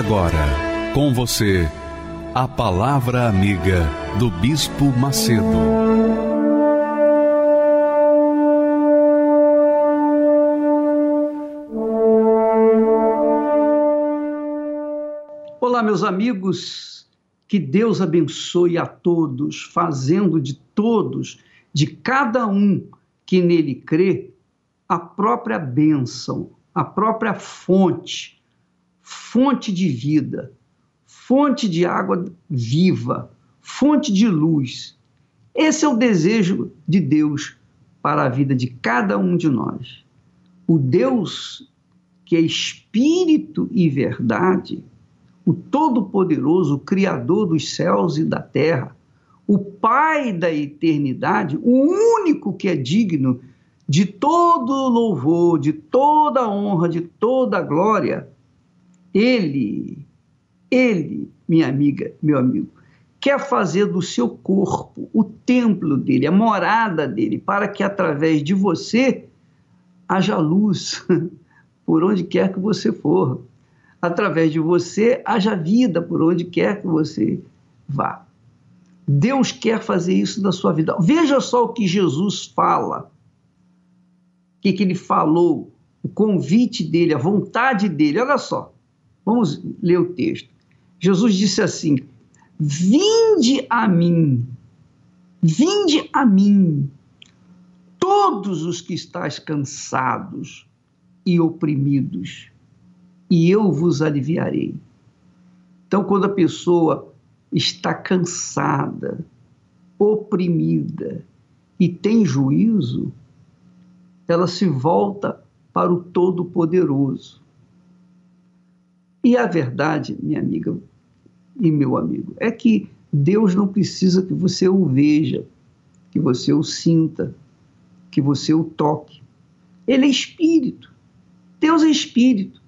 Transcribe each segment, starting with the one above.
Agora, com você, a Palavra Amiga do Bispo Macedo. Olá, meus amigos, que Deus abençoe a todos, fazendo de todos, de cada um que nele crê, a própria bênção, a própria fonte, fonte de vida fonte de água viva, fonte de luz. Esse é o desejo de Deus para a vida de cada um de nós. O Deus que é espírito e verdade, o Todo-Poderoso, o Criador dos céus e da terra, o Pai da eternidade, o único que é digno de todo louvor, de toda honra, de toda glória, ele ele, minha amiga, meu amigo, quer fazer do seu corpo o templo dele, a morada dele, para que através de você haja luz por onde quer que você for. Através de você haja vida por onde quer que você vá. Deus quer fazer isso na sua vida. Veja só o que Jesus fala. O que, que ele falou, o convite dele, a vontade dele. Olha só, vamos ler o texto. Jesus disse assim: Vinde a mim, vinde a mim, todos os que estáis cansados e oprimidos, e eu vos aliviarei. Então, quando a pessoa está cansada, oprimida e tem juízo, ela se volta para o Todo-Poderoso. E a verdade, minha amiga, e meu amigo, é que Deus não precisa que você o veja, que você o sinta, que você o toque. Ele é espírito. Deus é espírito.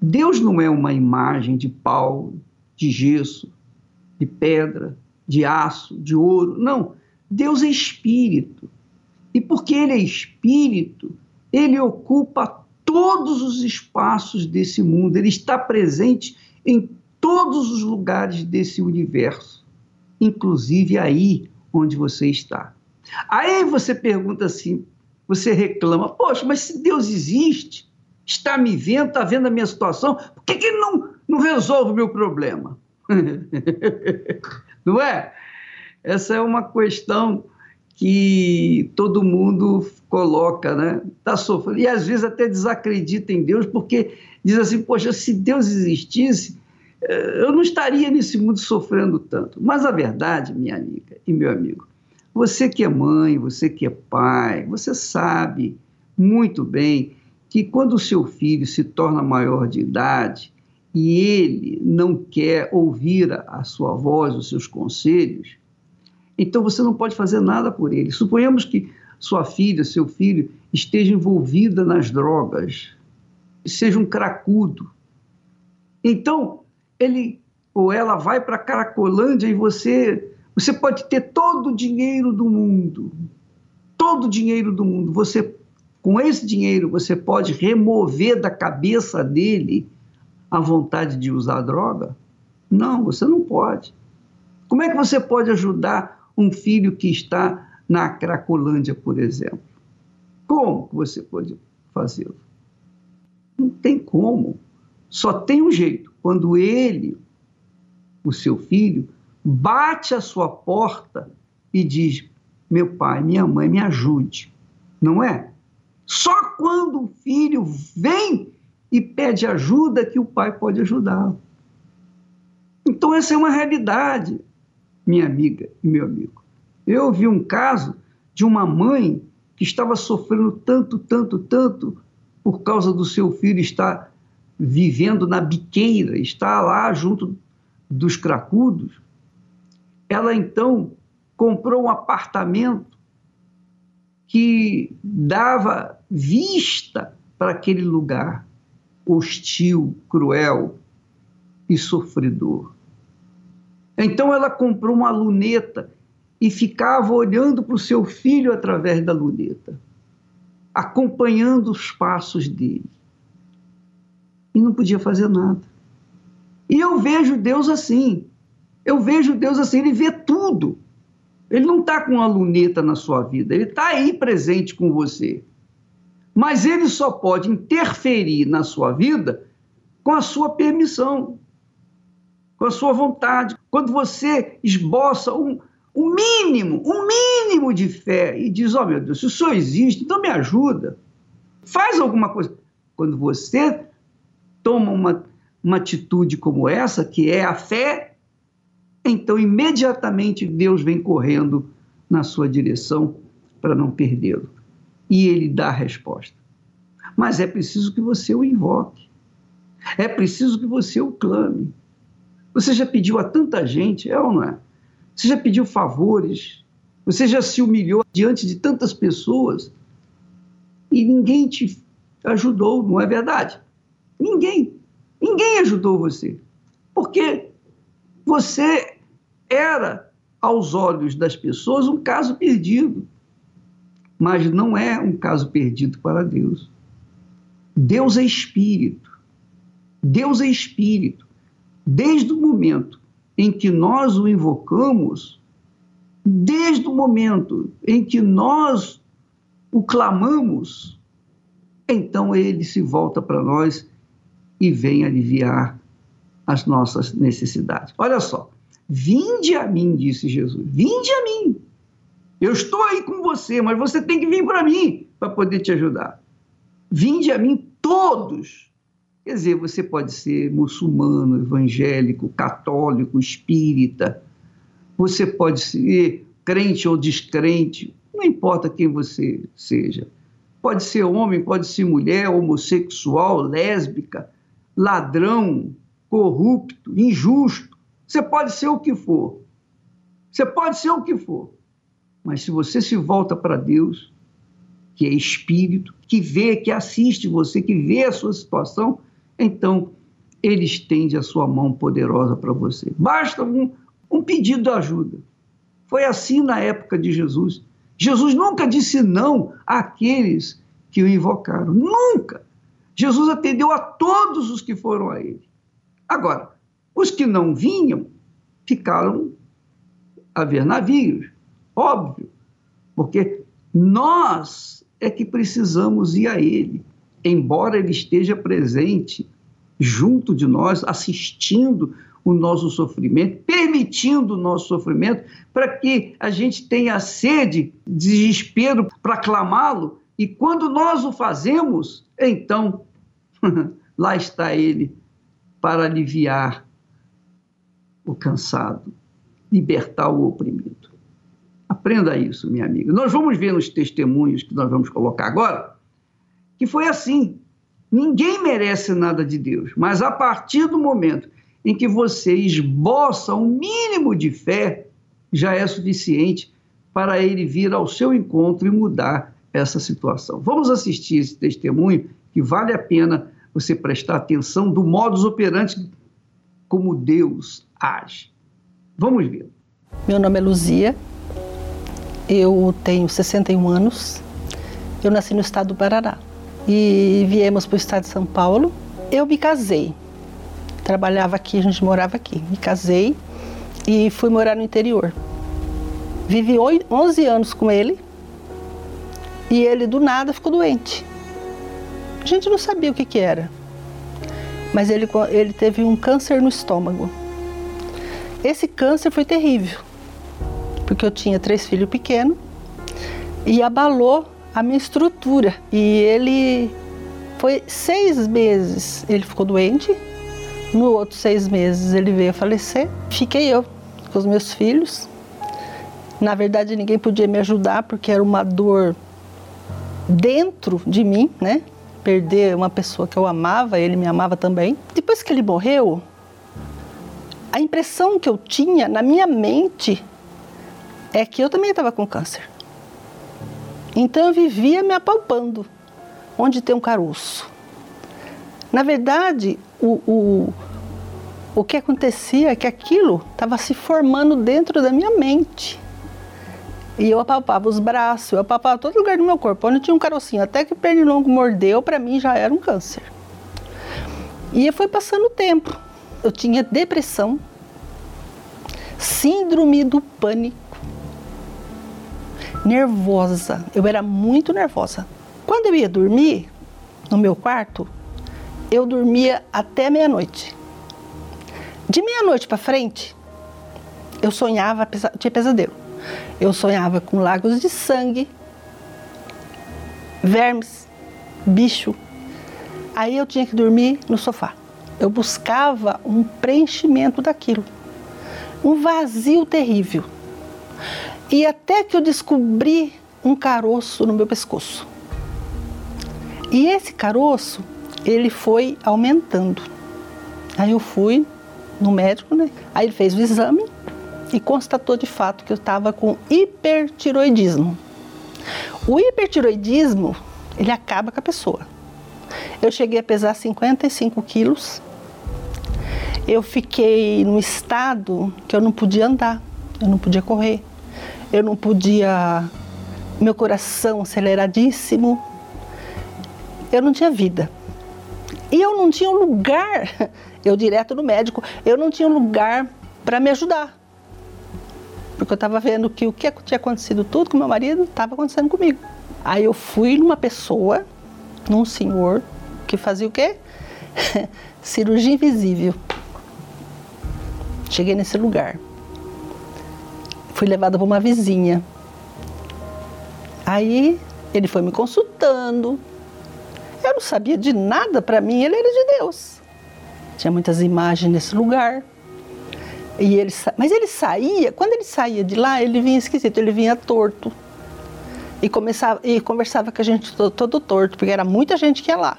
Deus não é uma imagem de pau, de gesso, de pedra, de aço, de ouro. Não. Deus é espírito. E porque ele é espírito, ele ocupa todos os espaços desse mundo, ele está presente em todos os lugares desse universo, inclusive aí onde você está. Aí você pergunta assim, você reclama, poxa, mas se Deus existe, está me vendo, está vendo a minha situação, por que, que ele não, não resolve o meu problema? não é? Essa é uma questão que todo mundo coloca, né? Tá sofrendo. E às vezes até desacredita em Deus, porque diz assim: poxa, se Deus existisse, eu não estaria nesse mundo sofrendo tanto. Mas a verdade, minha amiga e meu amigo, você que é mãe, você que é pai, você sabe muito bem que quando o seu filho se torna maior de idade e ele não quer ouvir a sua voz, os seus conselhos, então você não pode fazer nada por ele. Suponhamos que sua filha, seu filho, esteja envolvida nas drogas, seja um cracudo. Então, ele ou ela vai para Caracolândia e você você pode ter todo o dinheiro do mundo, todo o dinheiro do mundo. Você com esse dinheiro você pode remover da cabeça dele a vontade de usar droga? Não, você não pode. Como é que você pode ajudar um filho que está na Cracolândia, por exemplo? Como você pode fazê-lo? Não tem como. Só tem um jeito quando ele, o seu filho, bate a sua porta e diz: Meu pai, minha mãe, me ajude. Não é? Só quando o filho vem e pede ajuda que o pai pode ajudá-lo. Então, essa é uma realidade, minha amiga e meu amigo. Eu vi um caso de uma mãe que estava sofrendo tanto, tanto, tanto por causa do seu filho estar vivendo na biqueira, está lá junto dos cracudos, ela então comprou um apartamento que dava vista para aquele lugar hostil, cruel e sofredor. Então ela comprou uma luneta e ficava olhando para o seu filho através da luneta, acompanhando os passos dele. E não podia fazer nada. E eu vejo Deus assim. Eu vejo Deus assim, ele vê tudo. Ele não está com uma luneta na sua vida, ele está aí presente com você. Mas ele só pode interferir na sua vida com a sua permissão, com a sua vontade. Quando você esboça um, um mínimo, um mínimo de fé e diz: Oh meu Deus, se o Senhor existe, então me ajuda. Faz alguma coisa. Quando você toma uma, uma atitude como essa, que é a fé, então imediatamente Deus vem correndo na sua direção para não perdê-lo e ele dá a resposta. Mas é preciso que você o invoque. É preciso que você o clame. Você já pediu a tanta gente, é ou não é? Você já pediu favores. Você já se humilhou diante de tantas pessoas e ninguém te ajudou, não é verdade? Ninguém. Ninguém ajudou você. Porque você era, aos olhos das pessoas, um caso perdido mas não é um caso perdido para Deus. Deus é espírito. Deus é espírito. Desde o momento em que nós o invocamos, desde o momento em que nós o clamamos, então ele se volta para nós e vem aliviar as nossas necessidades. Olha só, vinde a mim, disse Jesus, vinde a mim. Eu estou aí com você, mas você tem que vir para mim para poder te ajudar. Vinde a mim todos. Quer dizer, você pode ser muçulmano, evangélico, católico, espírita. Você pode ser crente ou descrente, não importa quem você seja. Pode ser homem, pode ser mulher, homossexual, lésbica, ladrão, corrupto, injusto. Você pode ser o que for. Você pode ser o que for. Mas se você se volta para Deus, que é espírito, que vê, que assiste você, que vê a sua situação, então ele estende a sua mão poderosa para você. Basta um, um pedido de ajuda. Foi assim na época de Jesus. Jesus nunca disse não àqueles que o invocaram. Nunca. Jesus atendeu a todos os que foram a ele. Agora, os que não vinham ficaram a ver navios. Óbvio, porque nós é que precisamos ir a Ele, embora Ele esteja presente junto de nós, assistindo o nosso sofrimento, permitindo o nosso sofrimento, para que a gente tenha sede, desespero para clamá-lo, e quando nós o fazemos, então lá está Ele para aliviar o cansado, libertar o oprimido. Aprenda isso, minha amiga. Nós vamos ver nos testemunhos que nós vamos colocar agora que foi assim. Ninguém merece nada de Deus, mas a partir do momento em que você esboça um mínimo de fé, já é suficiente para ele vir ao seu encontro e mudar essa situação. Vamos assistir esse testemunho que vale a pena você prestar atenção do modus operandi como Deus age. Vamos ver. Meu nome é Luzia, eu tenho 61 anos. Eu nasci no estado do Paraná e viemos para o estado de São Paulo. Eu me casei. Trabalhava aqui, a gente morava aqui. Me casei e fui morar no interior. Vivi 11 anos com ele e ele do nada ficou doente. A gente não sabia o que, que era, mas ele, ele teve um câncer no estômago. Esse câncer foi terrível porque eu tinha três filhos pequenos e abalou a minha estrutura. E ele foi seis meses, ele ficou doente. No outro seis meses ele veio a falecer. Fiquei eu com os meus filhos. Na verdade ninguém podia me ajudar porque era uma dor dentro de mim, né? perder uma pessoa que eu amava, ele me amava também. Depois que ele morreu, a impressão que eu tinha na minha mente é que eu também estava com câncer. Então eu vivia me apalpando, onde tem um caroço. Na verdade, o, o, o que acontecia é que aquilo estava se formando dentro da minha mente. E eu apalpava os braços, eu apalpava todo lugar do meu corpo, onde tinha um carocinho. Até que o pernilongo mordeu, para mim já era um câncer. E foi passando o tempo. Eu tinha depressão, síndrome do pânico, nervosa. Eu era muito nervosa. Quando eu ia dormir no meu quarto, eu dormia até meia-noite. De meia-noite para frente, eu sonhava, tinha pesadelo. Eu sonhava com lagos de sangue, vermes, bicho. Aí eu tinha que dormir no sofá. Eu buscava um preenchimento daquilo. Um vazio terrível. E até que eu descobri um caroço no meu pescoço. E esse caroço, ele foi aumentando. Aí eu fui no médico, né? Aí ele fez o exame e constatou de fato que eu estava com hipertiroidismo. O hipertiroidismo, ele acaba com a pessoa. Eu cheguei a pesar 55 quilos. Eu fiquei num estado que eu não podia andar, eu não podia correr, eu não podia. Meu coração aceleradíssimo. Eu não tinha vida. E eu não tinha um lugar, eu direto no médico, eu não tinha um lugar para me ajudar porque eu estava vendo que o que tinha acontecido tudo com meu marido estava acontecendo comigo. Aí eu fui numa pessoa, num senhor, que fazia o quê? Cirurgia invisível. Cheguei nesse lugar. Fui levada para uma vizinha. Aí ele foi me consultando. Eu não sabia de nada, para mim ele era de Deus. Tinha muitas imagens nesse lugar. E ele, mas ele saía, quando ele saía de lá, ele vinha esquisito, ele vinha torto. E, começava, e conversava com a gente todo, todo torto, porque era muita gente que ia lá.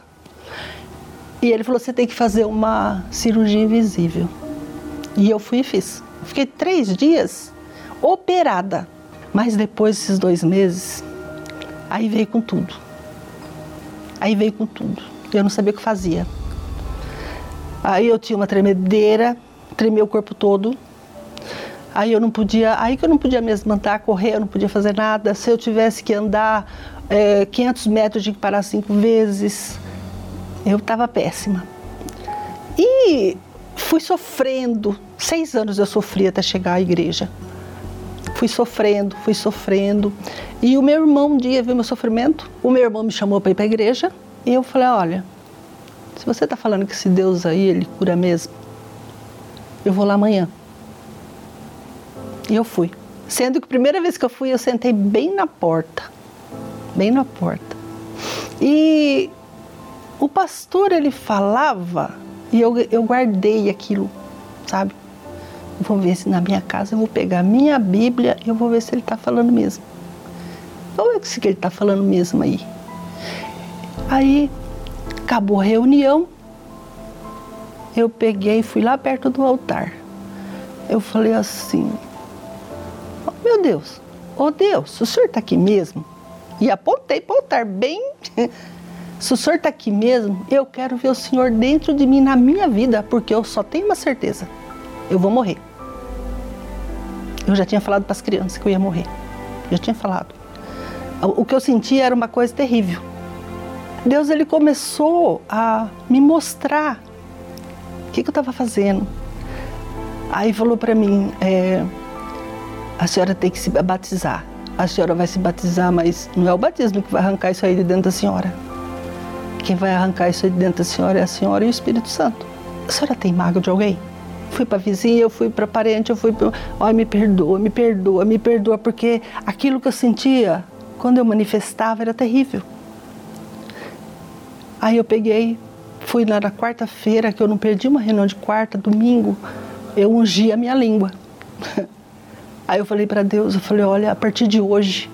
E ele falou: você tem que fazer uma cirurgia invisível. E eu fui e fiz. Fiquei três dias operada. Mas depois desses dois meses, aí veio com tudo. Aí veio com tudo. Eu não sabia o que fazia. Aí eu tinha uma tremedeira tremia o corpo todo. Aí eu não podia, aí que eu não podia mesmo andar, correr, eu não podia fazer nada. Se eu tivesse que andar é, 500 metros, tinha que parar cinco vezes. Eu estava péssima. E fui sofrendo. Seis anos eu sofri até chegar à igreja. Fui sofrendo, fui sofrendo. E o meu irmão um dia viu meu sofrimento. O meu irmão me chamou para ir para a igreja. E eu falei: olha, se você está falando que esse Deus aí, ele cura mesmo, eu vou lá amanhã. E eu fui. Sendo que a primeira vez que eu fui, eu sentei bem na porta. Bem na porta. E o pastor, ele falava, e eu, eu guardei aquilo, sabe? Vou ver se na minha casa eu vou pegar a minha Bíblia e eu vou ver se ele está falando mesmo. Vamos ver se ele está falando mesmo aí. Aí acabou a reunião, eu peguei e fui lá perto do altar. Eu falei assim: oh, Meu Deus, oh Deus, o senhor está aqui mesmo? E apontei para o altar bem. Se o senhor está aqui mesmo, eu quero ver o senhor dentro de mim na minha vida, porque eu só tenho uma certeza: eu vou morrer. Eu já tinha falado para as crianças que eu ia morrer. Já tinha falado. O que eu sentia era uma coisa terrível. Deus ele começou a me mostrar que, que eu estava fazendo? Aí falou para mim, é, a senhora tem que se batizar. A senhora vai se batizar, mas não é o batismo que vai arrancar isso aí de dentro da senhora. Quem vai arrancar isso aí de dentro da senhora é a senhora e o Espírito Santo. A senhora tem mágoa de alguém? Fui para vizinha, eu fui para parente, eu fui para. Olha, me perdoa, me perdoa, me perdoa, porque aquilo que eu sentia quando eu manifestava era terrível. Aí eu peguei, fui lá na quarta-feira, que eu não perdi uma reunião de quarta, domingo, eu ungi a minha língua. Aí eu falei para Deus, eu falei, olha, a partir de hoje,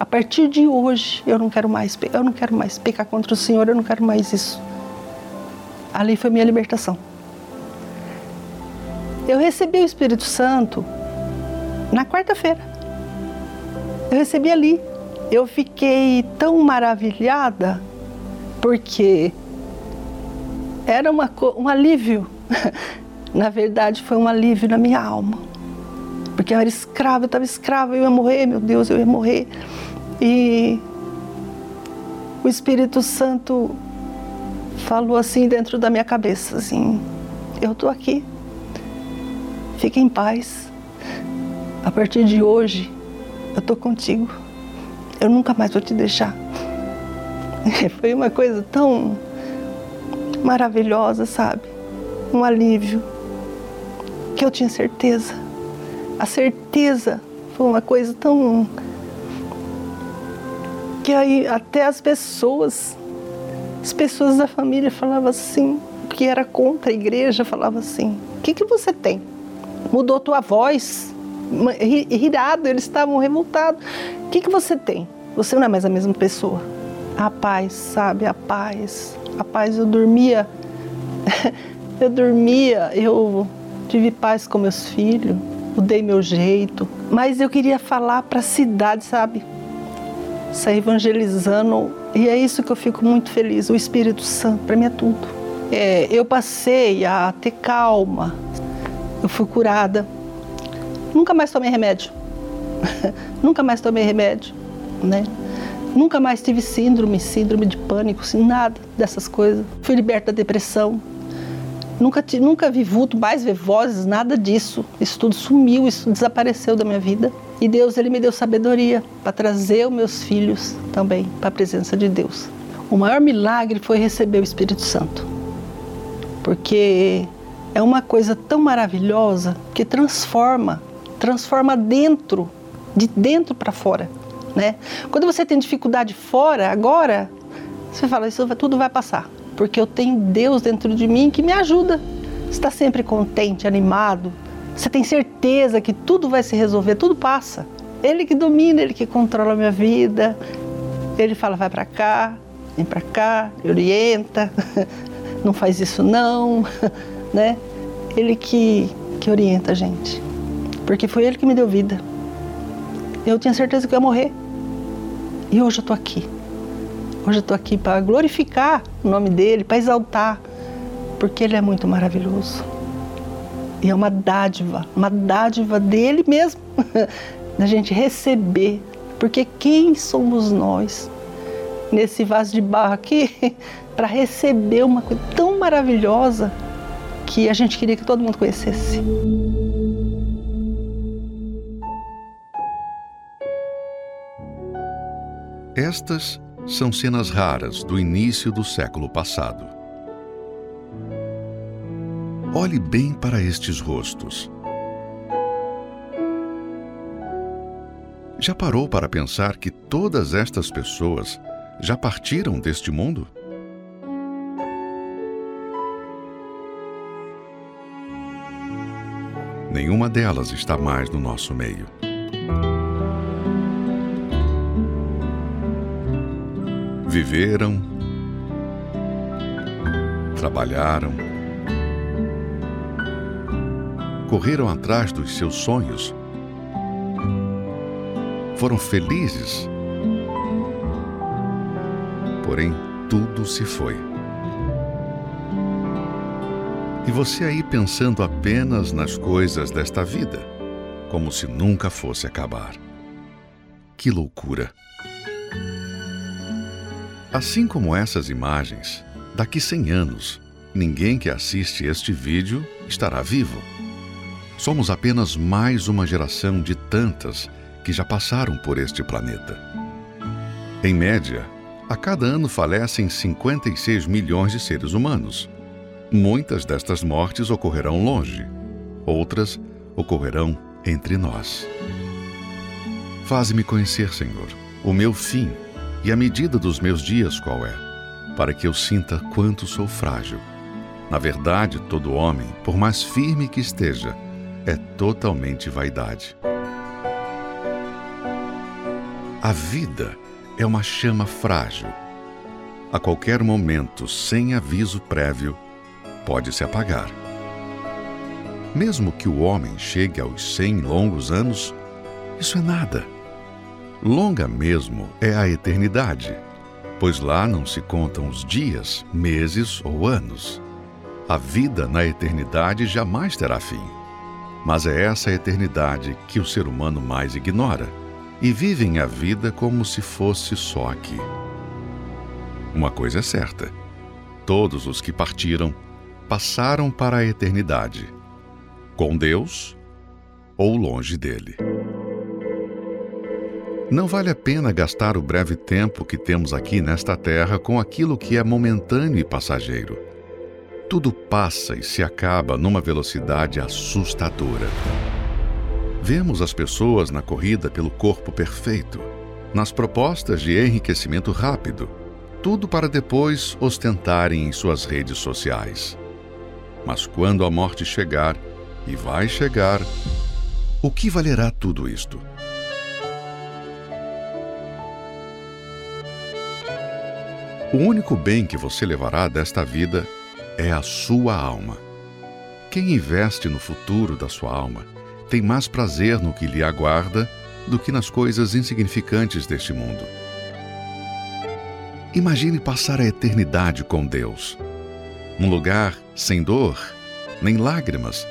A partir de hoje, eu não quero mais, eu não quero mais pecar contra o Senhor, eu não quero mais isso. Ali foi minha libertação. Eu recebi o Espírito Santo na quarta-feira. Eu recebi ali. Eu fiquei tão maravilhada porque era uma, um alívio. na verdade, foi um alívio na minha alma. Porque eu era escrava, eu estava escrava, eu ia morrer, meu Deus, eu ia morrer. E o Espírito Santo falou assim dentro da minha cabeça, assim, eu estou aqui, fique em paz. A partir de hoje, eu estou contigo. Eu nunca mais vou te deixar. Foi uma coisa tão maravilhosa, sabe? Um alívio que eu tinha certeza. A certeza foi uma coisa tão que aí até as pessoas, as pessoas da família falavam assim, que era contra a igreja, falava assim: "O que que você tem? Mudou tua voz?" Irado, eles estavam revoltados. O que que você tem? Você não é mais a mesma pessoa. A paz, sabe? A paz. A paz, eu dormia. eu dormia, eu tive paz com meus filhos, mudei meu jeito. Mas eu queria falar para a cidade, sabe? sair evangelizando. E é isso que eu fico muito feliz. O Espírito Santo, para mim é tudo. É, eu passei a ter calma. Eu fui curada. Nunca mais tomei remédio. Nunca mais tomei remédio, né? Nunca mais tive síndrome, síndrome de pânico, assim, nada dessas coisas. Fui liberta da depressão. Nunca, nunca vi vulto, mais ver vozes, nada disso. Isso tudo sumiu, isso desapareceu da minha vida. E Deus ele me deu sabedoria para trazer os meus filhos também para a presença de Deus. O maior milagre foi receber o Espírito Santo. Porque é uma coisa tão maravilhosa que transforma, transforma dentro, de dentro para fora, né? Quando você tem dificuldade fora, agora você fala isso tudo vai passar, porque eu tenho Deus dentro de mim que me ajuda. Está sempre contente, animado, você tem certeza que tudo vai se resolver, tudo passa. Ele que domina, ele que controla a minha vida. Ele fala, vai para cá, vem para cá, orienta, não faz isso não, né? Ele que, que orienta a gente. Porque foi ele que me deu vida. Eu tinha certeza que eu ia morrer. E hoje eu estou aqui. Hoje eu estou aqui para glorificar o nome dele, para exaltar, porque ele é muito maravilhoso. E é uma dádiva, uma dádiva dele mesmo, da gente receber. Porque quem somos nós nesse vaso de barro aqui para receber uma coisa tão maravilhosa que a gente queria que todo mundo conhecesse? Estas são cenas raras do início do século passado. Olhe bem para estes rostos. Já parou para pensar que todas estas pessoas já partiram deste mundo? Nenhuma delas está mais no nosso meio. Viveram, trabalharam, correram atrás dos seus sonhos. Foram felizes. Porém, tudo se foi. E você aí pensando apenas nas coisas desta vida, como se nunca fosse acabar. Que loucura! Assim como essas imagens, daqui 100 anos, ninguém que assiste este vídeo estará vivo. Somos apenas mais uma geração de tantas que já passaram por este planeta. Em média, a cada ano falecem 56 milhões de seres humanos. Muitas destas mortes ocorrerão longe, outras ocorrerão entre nós. Faze-me conhecer, Senhor, o meu fim e a medida dos meus dias qual é, para que eu sinta quanto sou frágil. Na verdade, todo homem, por mais firme que esteja, é totalmente vaidade. A vida é uma chama frágil. A qualquer momento, sem aviso prévio, pode se apagar. Mesmo que o homem chegue aos cem longos anos, isso é nada. Longa mesmo é a eternidade, pois lá não se contam os dias, meses ou anos. A vida na eternidade jamais terá fim. Mas é essa eternidade que o ser humano mais ignora e vivem a vida como se fosse só aqui. Uma coisa é certa: todos os que partiram passaram para a eternidade, com Deus ou longe dele. Não vale a pena gastar o breve tempo que temos aqui nesta terra com aquilo que é momentâneo e passageiro. Tudo passa e se acaba numa velocidade assustadora. Vemos as pessoas na corrida pelo corpo perfeito, nas propostas de enriquecimento rápido, tudo para depois ostentarem em suas redes sociais. Mas quando a morte chegar, e vai chegar, o que valerá tudo isto? O único bem que você levará desta vida é a sua alma. Quem investe no futuro da sua alma tem mais prazer no que lhe aguarda do que nas coisas insignificantes deste mundo. Imagine passar a eternidade com Deus. Um lugar sem dor, nem lágrimas,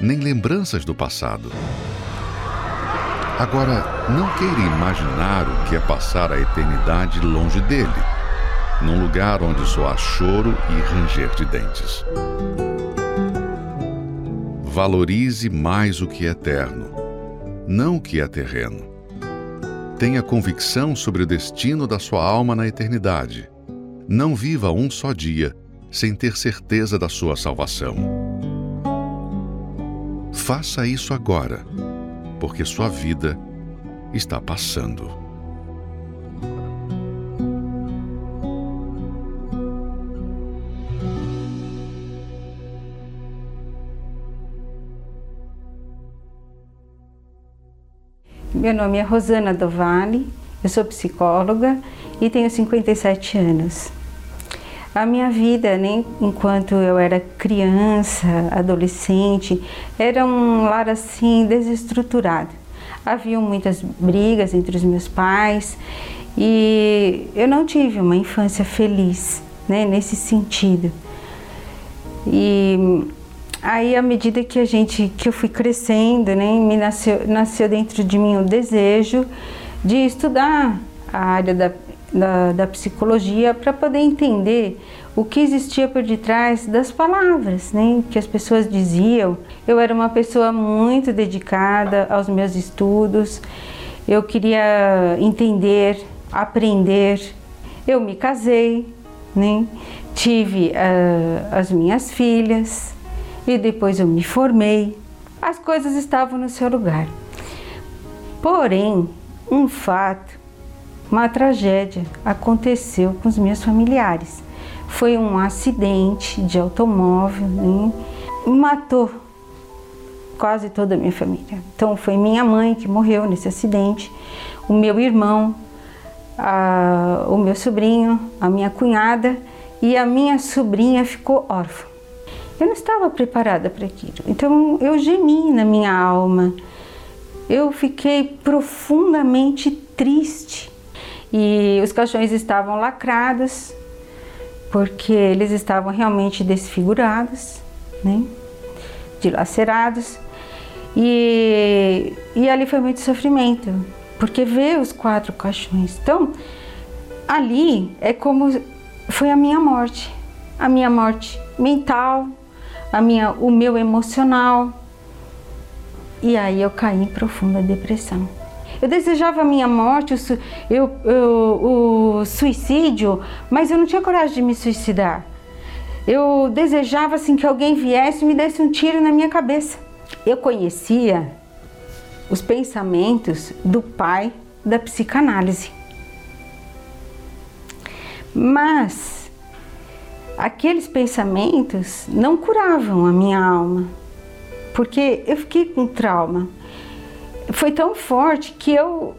nem lembranças do passado. Agora, não queira imaginar o que é passar a eternidade longe dele, num lugar onde só há choro e ranger de dentes valorize mais o que é eterno, não o que é terreno. Tenha convicção sobre o destino da sua alma na eternidade. Não viva um só dia sem ter certeza da sua salvação. Faça isso agora, porque sua vida está passando. Meu nome é Rosana Dovale, eu sou psicóloga e tenho 57 anos. A minha vida, nem enquanto eu era criança, adolescente, era um lar assim desestruturado. Havia muitas brigas entre os meus pais e eu não tive uma infância feliz, né, nesse sentido. E Aí, à medida que a gente, que eu fui crescendo, né, me nasceu, nasceu dentro de mim o desejo de estudar a área da, da, da psicologia para poder entender o que existia por detrás das palavras, né, que as pessoas diziam. Eu era uma pessoa muito dedicada aos meus estudos. Eu queria entender, aprender. Eu me casei, né, tive uh, as minhas filhas e depois eu me formei. As coisas estavam no seu lugar. Porém, um fato, uma tragédia aconteceu com os meus familiares. Foi um acidente de automóvel, né? matou quase toda a minha família. Então foi minha mãe que morreu nesse acidente, o meu irmão, a, o meu sobrinho, a minha cunhada e a minha sobrinha ficou órfã. Eu não estava preparada para aquilo. Então eu gemi na minha alma. Eu fiquei profundamente triste. E os caixões estavam lacrados, porque eles estavam realmente desfigurados, né? dilacerados. E, e ali foi muito sofrimento, porque ver os quatro caixões. Então, ali é como foi a minha morte, a minha morte mental, a minha, o meu emocional. E aí eu caí em profunda depressão. Eu desejava a minha morte, o, eu, eu, o suicídio, mas eu não tinha coragem de me suicidar. Eu desejava assim que alguém viesse e me desse um tiro na minha cabeça. Eu conhecia os pensamentos do pai da psicanálise. Mas aqueles pensamentos não curavam a minha alma, porque eu fiquei com trauma. Foi tão forte que eu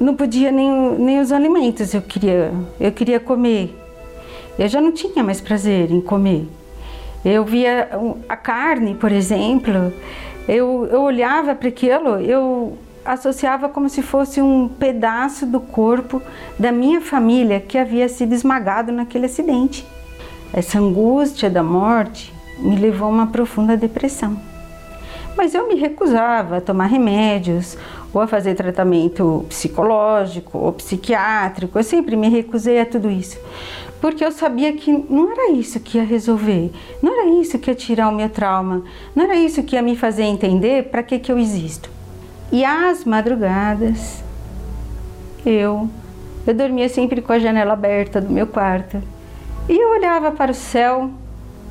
não podia nem, nem os alimentos, eu queria, eu queria comer. Eu já não tinha mais prazer em comer. Eu via a carne, por exemplo, eu, eu olhava para aquilo, eu associava como se fosse um pedaço do corpo da minha família que havia sido esmagado naquele acidente. Essa angústia da morte me levou a uma profunda depressão. Mas eu me recusava a tomar remédios ou a fazer tratamento psicológico ou psiquiátrico. Eu sempre me recusei a tudo isso, porque eu sabia que não era isso que ia resolver, não era isso que ia tirar o meu trauma, não era isso que ia me fazer entender para que, que eu existo. E às madrugadas, eu, eu dormia sempre com a janela aberta do meu quarto e eu olhava para o céu,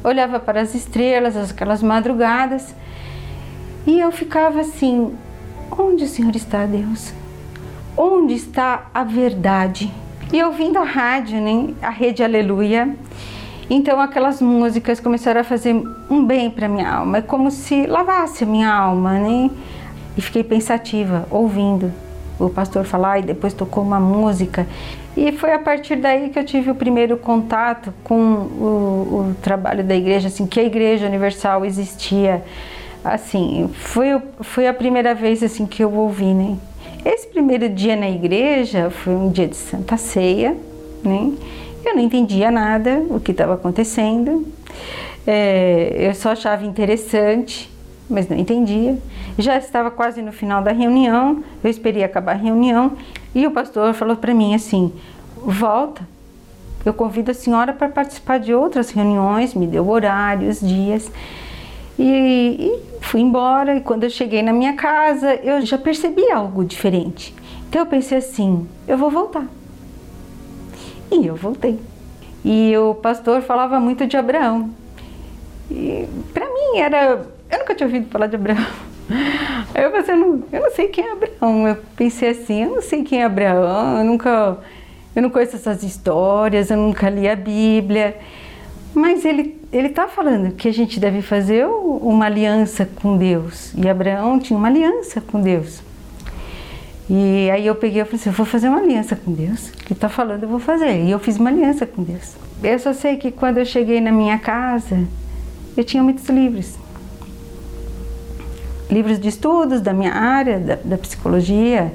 olhava para as estrelas, aquelas madrugadas, e eu ficava assim: onde o Senhor está, Deus? Onde está a verdade? E ouvindo a rádio, né, a rede Aleluia, então aquelas músicas começaram a fazer um bem para minha alma, é como se lavasse a minha alma, né? E fiquei pensativa, ouvindo o pastor falar e depois tocou uma música. E foi a partir daí que eu tive o primeiro contato com o, o trabalho da igreja, assim, que a Igreja Universal existia. Assim, foi, foi a primeira vez assim que eu ouvi, né? Esse primeiro dia na igreja foi um dia de Santa Ceia, né? Eu não entendia nada o que estava acontecendo. É, eu só achava interessante, mas não entendia. Já estava quase no final da reunião, eu esperei acabar a reunião e o pastor falou para mim assim: volta, eu convido a senhora para participar de outras reuniões, me deu horários, dias. E, e, fui embora. E quando eu cheguei na minha casa, eu já percebi algo diferente. Então eu pensei assim: eu vou voltar. E eu voltei. E o pastor falava muito de Abraão. E para mim era. Eu nunca tinha ouvido falar de Abraão. Eu pensei, eu não, eu não sei quem é Abraão. Eu pensei assim: eu não sei quem é Abraão. Eu nunca. Eu não conheço essas histórias, eu nunca li a Bíblia. Mas ele ele está falando que a gente deve fazer uma aliança com Deus. E Abraão tinha uma aliança com Deus. E aí eu peguei e falei assim, eu vou fazer uma aliança com Deus. Que está falando, eu vou fazer. E eu fiz uma aliança com Deus. Eu só sei que quando eu cheguei na minha casa, eu tinha muitos livros. Livros de estudos da minha área, da, da psicologia.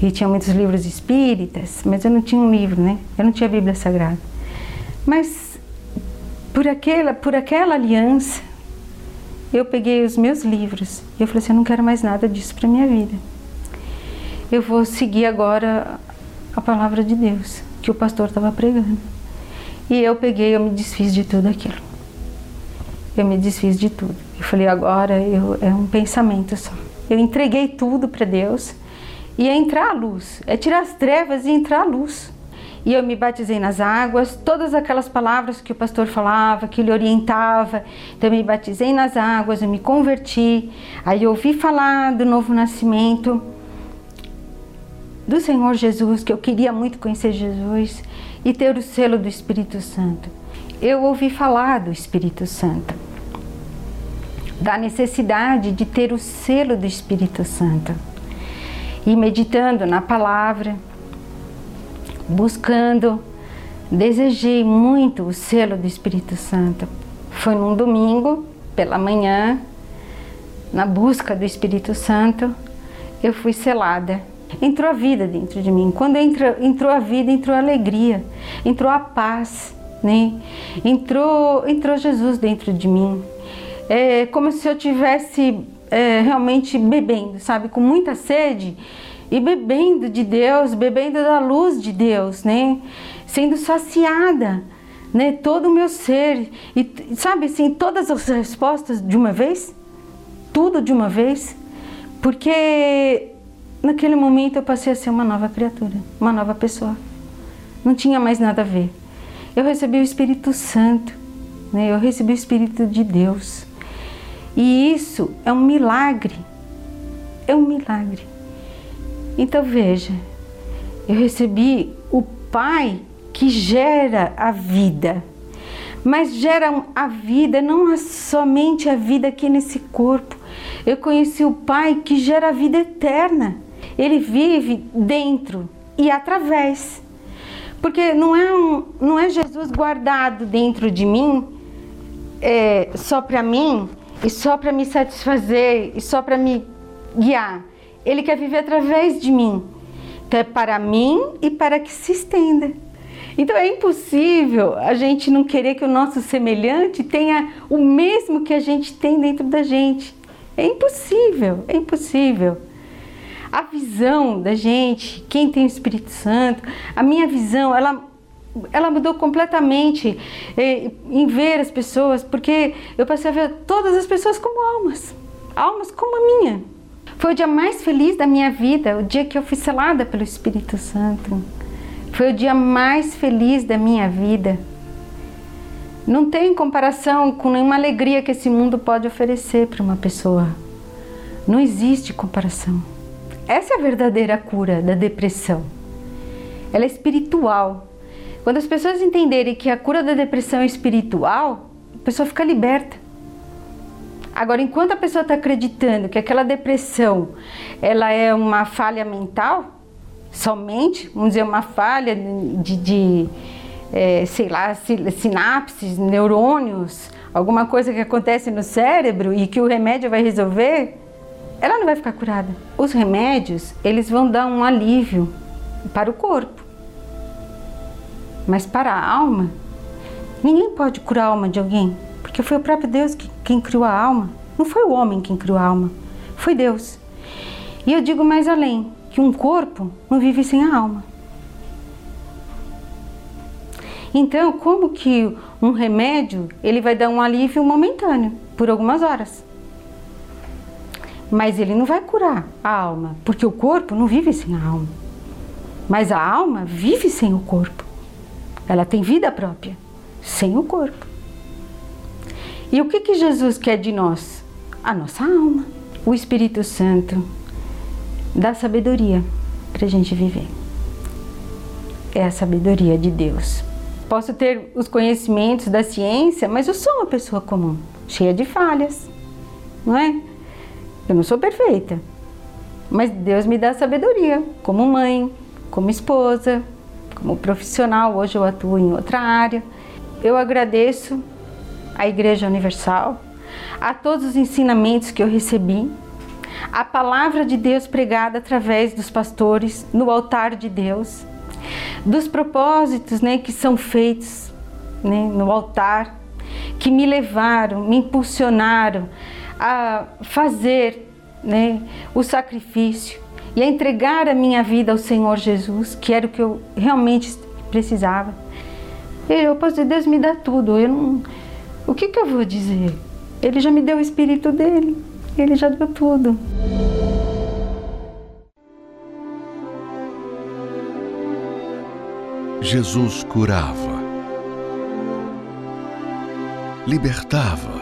E tinha muitos livros espíritas, mas eu não tinha um livro, né? Eu não tinha a Bíblia Sagrada. Mas por aquela, por aquela aliança, eu peguei os meus livros e eu falei assim, eu não quero mais nada disso para minha vida. Eu vou seguir agora a palavra de Deus que o pastor estava pregando. E eu peguei, eu me desfiz de tudo aquilo. Eu me desfiz de tudo. Eu falei, agora eu, é um pensamento só. Eu entreguei tudo para Deus e é entrar a luz, é tirar as trevas e entrar a luz e eu me batizei nas águas, todas aquelas palavras que o pastor falava, que ele orientava. Então eu me batizei nas águas, eu me converti. Aí eu ouvi falar do novo nascimento do Senhor Jesus, que eu queria muito conhecer Jesus e ter o selo do Espírito Santo. Eu ouvi falar do Espírito Santo, da necessidade de ter o selo do Espírito Santo. E meditando na palavra, buscando, desejei muito o selo do Espírito Santo. Foi num domingo, pela manhã, na busca do Espírito Santo, eu fui selada. Entrou a vida dentro de mim. Quando entrou, entrou a vida, entrou a alegria, entrou a paz, né? Entrou, entrou Jesus dentro de mim. É como se eu tivesse é, realmente bebendo, sabe, com muita sede e bebendo de Deus, bebendo da luz de Deus, né? Sendo saciada, né? Todo o meu ser e sabe assim, todas as respostas de uma vez, tudo de uma vez, porque naquele momento eu passei a ser uma nova criatura, uma nova pessoa. Não tinha mais nada a ver. Eu recebi o Espírito Santo, né? Eu recebi o Espírito de Deus. E isso é um milagre. É um milagre. Então veja, eu recebi o Pai que gera a vida, mas gera a vida não é somente a vida aqui nesse corpo. Eu conheci o Pai que gera a vida eterna. ele vive dentro e através. Porque não é, um, não é Jesus guardado dentro de mim é, só para mim e só para me satisfazer e só para me guiar. Ele quer viver através de mim. Então é para mim e para que se estenda. Então é impossível a gente não querer que o nosso semelhante tenha o mesmo que a gente tem dentro da gente. É impossível, é impossível. A visão da gente, quem tem o Espírito Santo, a minha visão, ela, ela mudou completamente eh, em ver as pessoas, porque eu passei a ver todas as pessoas como almas, almas como a minha. Foi o dia mais feliz da minha vida, o dia que eu fui selada pelo Espírito Santo. Foi o dia mais feliz da minha vida. Não tem comparação com nenhuma alegria que esse mundo pode oferecer para uma pessoa. Não existe comparação. Essa é a verdadeira cura da depressão. Ela é espiritual. Quando as pessoas entenderem que a cura da depressão é espiritual, a pessoa fica liberta. Agora, enquanto a pessoa está acreditando que aquela depressão ela é uma falha mental, somente, vamos dizer, uma falha de, de é, sei lá, sinapses, neurônios, alguma coisa que acontece no cérebro e que o remédio vai resolver, ela não vai ficar curada. Os remédios, eles vão dar um alívio para o corpo. Mas para a alma, ninguém pode curar a alma de alguém, porque foi o próprio Deus que, quem criou a alma. Não foi o homem quem criou a alma, foi Deus. E eu digo mais além, que um corpo não vive sem a alma. Então, como que um remédio ele vai dar um alívio momentâneo por algumas horas? Mas ele não vai curar a alma, porque o corpo não vive sem a alma. Mas a alma vive sem o corpo. Ela tem vida própria, sem o corpo. E o que, que Jesus quer de nós? A nossa alma. O Espírito Santo dá sabedoria para a gente viver. É a sabedoria de Deus. Posso ter os conhecimentos da ciência, mas eu sou uma pessoa comum, cheia de falhas, não é? Eu não sou perfeita, mas Deus me dá sabedoria, como mãe, como esposa, como profissional. Hoje eu atuo em outra área. Eu agradeço à Igreja Universal, a todos os ensinamentos que eu recebi, a palavra de Deus pregada através dos pastores no altar de Deus, dos propósitos né, que são feitos né, no altar, que me levaram, me impulsionaram a fazer né, o sacrifício e a entregar a minha vida ao Senhor Jesus, que era o que eu realmente precisava. Eu posso dizer, Deus me dá tudo. Eu não, o que, que eu vou dizer? Ele já me deu o Espírito dele. Ele já deu tudo. Jesus curava, libertava,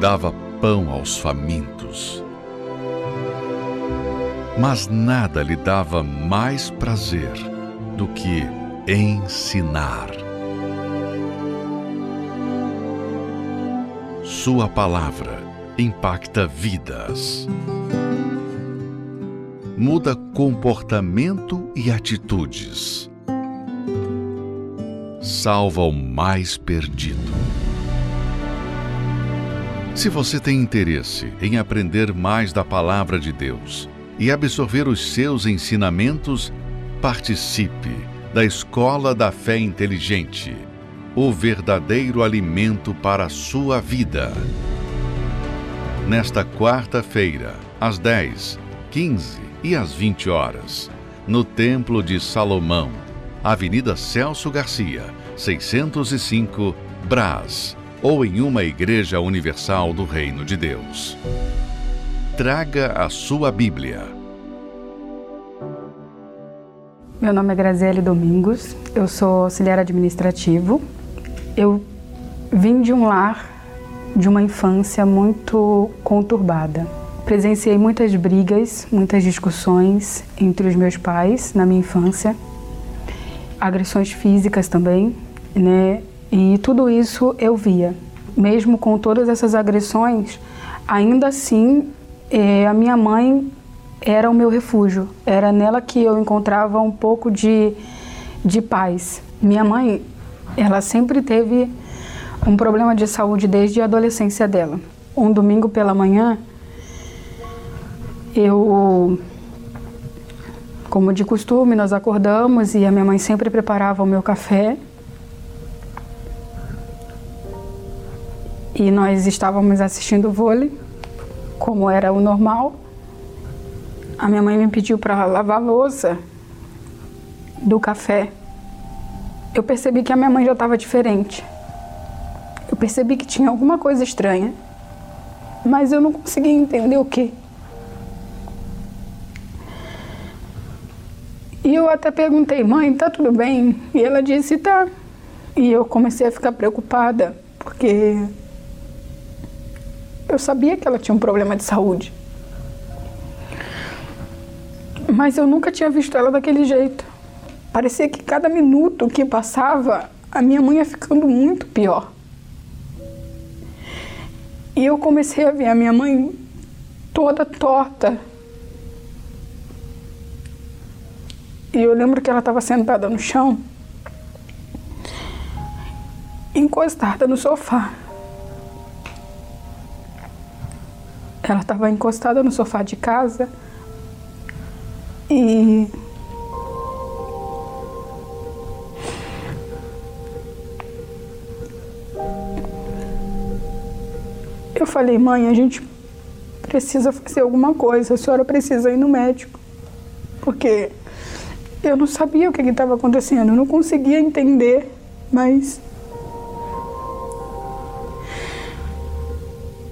dava pão aos famintos. Mas nada lhe dava mais prazer do que ensinar. Sua palavra impacta vidas. Muda comportamento e atitudes. Salva o mais perdido. Se você tem interesse em aprender mais da palavra de Deus e absorver os seus ensinamentos, participe da Escola da Fé Inteligente o verdadeiro alimento para a sua vida. Nesta quarta-feira, às 10, 15 e às 20 horas, no Templo de Salomão, Avenida Celso Garcia, 605, Brás, ou em uma igreja universal do Reino de Deus. Traga a sua Bíblia. Meu nome é Graziele Domingos, eu sou auxiliar administrativo eu vim de um lar de uma infância muito conturbada. Presenciei muitas brigas, muitas discussões entre os meus pais na minha infância, agressões físicas também, né? E tudo isso eu via. Mesmo com todas essas agressões, ainda assim a minha mãe era o meu refúgio, era nela que eu encontrava um pouco de, de paz. Minha mãe, ela sempre teve um problema de saúde desde a adolescência dela. Um domingo pela manhã, eu, como de costume, nós acordamos e a minha mãe sempre preparava o meu café. E nós estávamos assistindo vôlei, como era o normal. A minha mãe me pediu para lavar a louça do café. Eu percebi que a minha mãe já estava diferente. Eu percebi que tinha alguma coisa estranha, mas eu não conseguia entender o que. E eu até perguntei, mãe, tá tudo bem? E ela disse, tá. E eu comecei a ficar preocupada, porque eu sabia que ela tinha um problema de saúde. Mas eu nunca tinha visto ela daquele jeito. Parecia que cada minuto que passava, a minha mãe ia ficando muito pior. E eu comecei a ver a minha mãe toda torta, E eu lembro que ela estava sentada no chão, encostada no sofá. Ela estava encostada no sofá de casa e eu falei, mãe, a gente precisa fazer alguma coisa, a senhora precisa ir no médico, porque eu não sabia o que estava acontecendo, eu não conseguia entender, mas.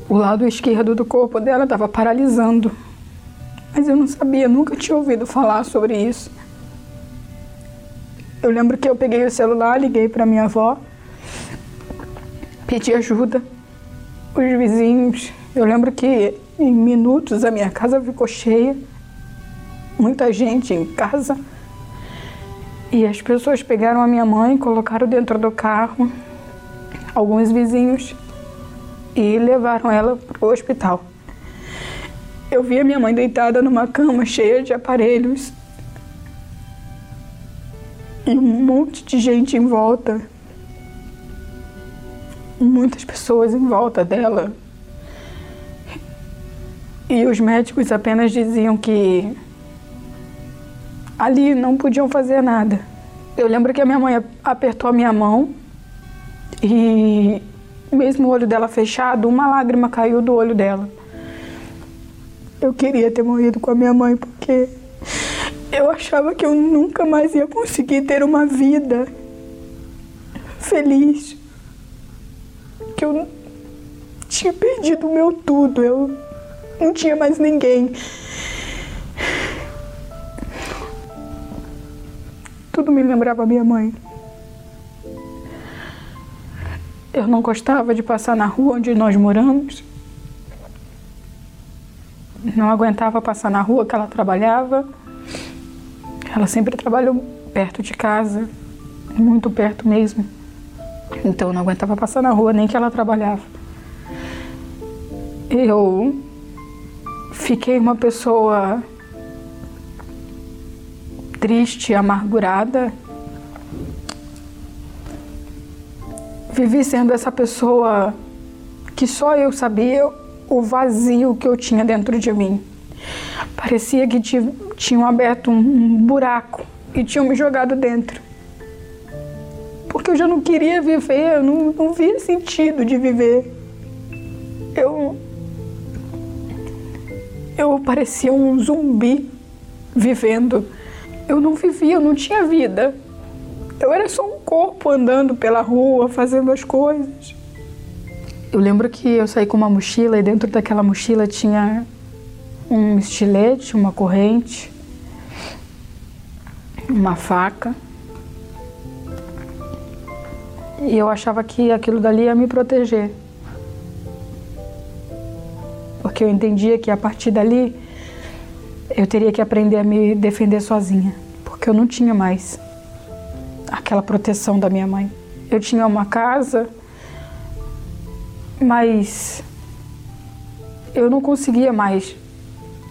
O lado esquerdo do corpo dela estava paralisando. Mas eu não sabia, nunca tinha ouvido falar sobre isso. Eu lembro que eu peguei o celular, liguei para minha avó, pedi ajuda. Os vizinhos, eu lembro que em minutos a minha casa ficou cheia, muita gente em casa. E as pessoas pegaram a minha mãe, colocaram dentro do carro, alguns vizinhos, e levaram ela para o hospital. Eu vi a minha mãe deitada numa cama cheia de aparelhos e um monte de gente em volta. Muitas pessoas em volta dela. E os médicos apenas diziam que ali não podiam fazer nada. Eu lembro que a minha mãe apertou a minha mão e, mesmo o olho dela fechado, uma lágrima caiu do olho dela. Eu queria ter morrido com a minha mãe porque eu achava que eu nunca mais ia conseguir ter uma vida feliz. Que eu tinha perdido o meu tudo, eu não tinha mais ninguém. Tudo me lembrava minha mãe. Eu não gostava de passar na rua onde nós moramos. Não aguentava passar na rua que ela trabalhava. Ela sempre trabalhou perto de casa, muito perto mesmo. Então eu não aguentava passar na rua nem que ela trabalhava. Eu fiquei uma pessoa triste, amargurada. Vivi sendo essa pessoa que só eu sabia o vazio que eu tinha dentro de mim. Parecia que tinham aberto um buraco e tinham me jogado dentro. Porque eu já não queria viver, eu não, não via sentido de viver. Eu. Eu parecia um zumbi vivendo eu não vivia, eu não tinha vida. Eu era só um corpo andando pela rua, fazendo as coisas. Eu lembro que eu saí com uma mochila e dentro daquela mochila tinha um estilete, uma corrente, uma faca. E eu achava que aquilo dali ia me proteger. Porque eu entendia que a partir dali eu teria que aprender a me defender sozinha, porque eu não tinha mais aquela proteção da minha mãe. Eu tinha uma casa, mas eu não conseguia mais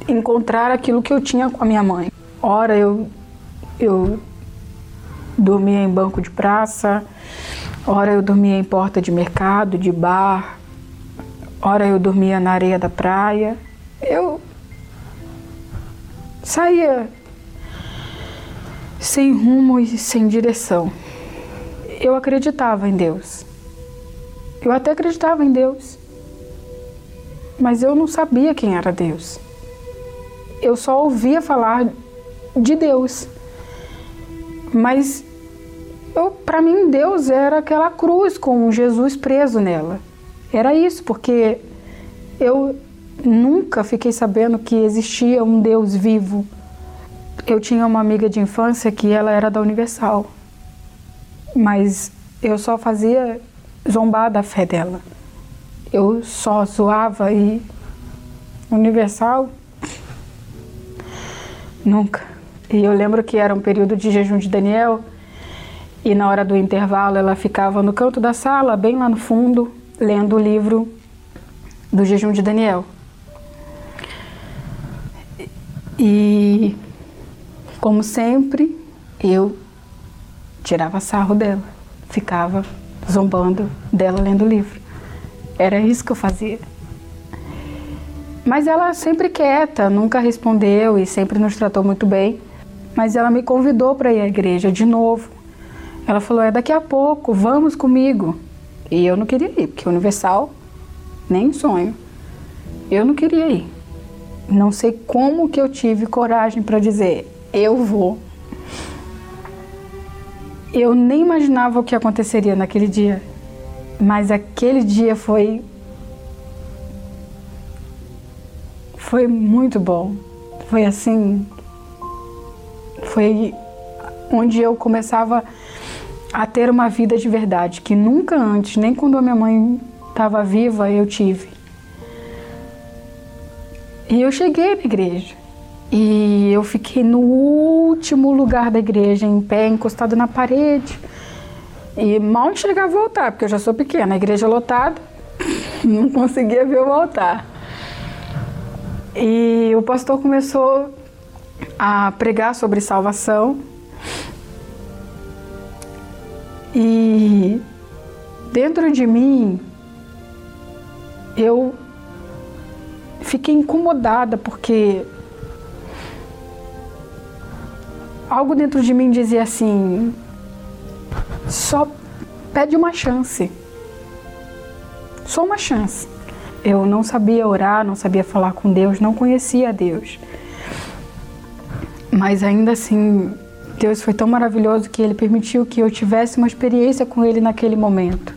encontrar aquilo que eu tinha com a minha mãe. Ora eu eu dormia em banco de praça, ora eu dormia em porta de mercado, de bar, ora eu dormia na areia da praia. Eu saía sem rumo e sem direção. Eu acreditava em Deus. Eu até acreditava em Deus. Mas eu não sabia quem era Deus. Eu só ouvia falar de Deus. Mas para mim Deus era aquela cruz com Jesus preso nela. Era isso, porque eu nunca fiquei sabendo que existia um Deus vivo. Eu tinha uma amiga de infância que ela era da Universal, mas eu só fazia zombar da fé dela. Eu só zoava e Universal nunca. E eu lembro que era um período de jejum de Daniel e na hora do intervalo ela ficava no canto da sala, bem lá no fundo, lendo o livro do jejum de Daniel. E como sempre, eu tirava sarro dela, ficava zombando dela lendo o livro. Era isso que eu fazia. Mas ela sempre quieta, nunca respondeu e sempre nos tratou muito bem. Mas ela me convidou para ir à igreja de novo. Ela falou: é daqui a pouco, vamos comigo. E eu não queria ir, porque Universal, nem sonho. Eu não queria ir. Não sei como que eu tive coragem para dizer: eu vou. Eu nem imaginava o que aconteceria naquele dia, mas aquele dia foi. Foi muito bom. Foi assim, foi onde eu começava a ter uma vida de verdade, que nunca antes, nem quando a minha mãe estava viva, eu tive. E eu cheguei na igreja. E eu fiquei no último lugar da igreja, em pé, encostado na parede. E mal enxergar voltar, porque eu já sou pequena, a igreja lotada, não conseguia ver o altar. E o pastor começou a pregar sobre salvação. E dentro de mim, eu fiquei incomodada porque algo dentro de mim dizia assim: só pede uma chance. Só uma chance. Eu não sabia orar, não sabia falar com Deus, não conhecia Deus. Mas ainda assim, Deus foi tão maravilhoso que Ele permitiu que eu tivesse uma experiência com Ele naquele momento,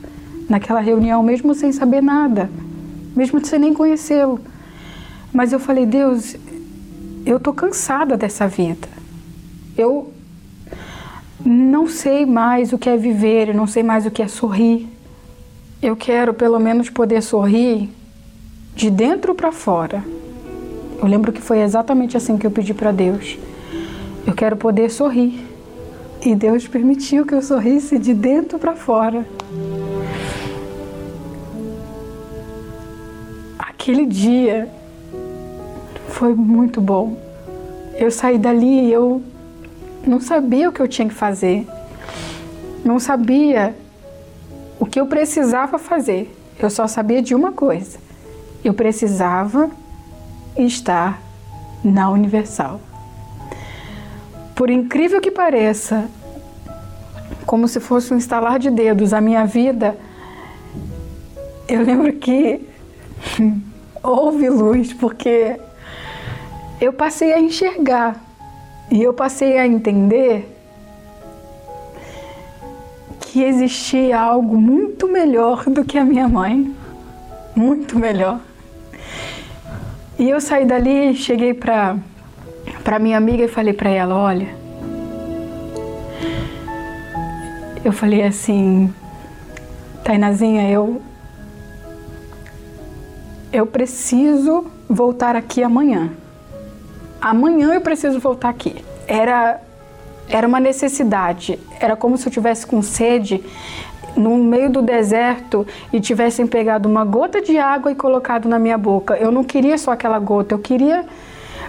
naquela reunião, mesmo sem saber nada, mesmo sem nem conhecê-lo. Mas eu falei, Deus, eu tô cansada dessa vida. Eu não sei mais o que é viver, eu não sei mais o que é sorrir. Eu quero pelo menos poder sorrir de dentro para fora. Eu lembro que foi exatamente assim que eu pedi para Deus. Eu quero poder sorrir. E Deus permitiu que eu sorrisse de dentro para fora. Aquele dia foi muito bom. Eu saí dali e eu não sabia o que eu tinha que fazer. Não sabia o que eu precisava fazer. Eu só sabia de uma coisa. Eu precisava estar na Universal. Por incrível que pareça, como se fosse um estalar de dedos, a minha vida, eu lembro que houve luz, porque eu passei a enxergar e eu passei a entender que existia algo muito melhor do que a minha mãe, muito melhor. E eu saí dali, cheguei para para minha amiga e falei para ela, olha, eu falei assim, Tainazinha, eu eu preciso voltar aqui amanhã. Amanhã eu preciso voltar aqui. Era era uma necessidade. Era como se eu tivesse com sede no meio do deserto e tivessem pegado uma gota de água e colocado na minha boca. Eu não queria só aquela gota, eu queria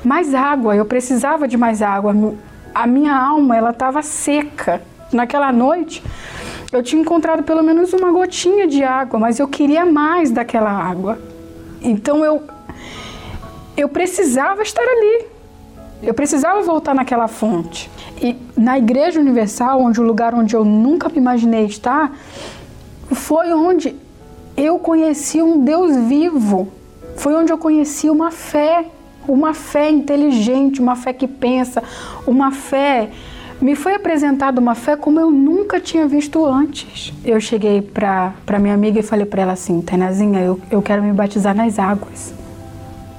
mais água, eu precisava de mais água. A minha alma, ela estava seca. Naquela noite, eu tinha encontrado pelo menos uma gotinha de água, mas eu queria mais daquela água. Então eu eu precisava estar ali. Eu precisava voltar naquela fonte. E na Igreja Universal, onde o lugar onde eu nunca me imaginei estar, foi onde eu conheci um Deus vivo. Foi onde eu conheci uma fé, uma fé inteligente, uma fé que pensa, uma fé. Me foi apresentada uma fé como eu nunca tinha visto antes. Eu cheguei para minha amiga e falei para ela assim: Tainazinha, eu, eu quero me batizar nas águas.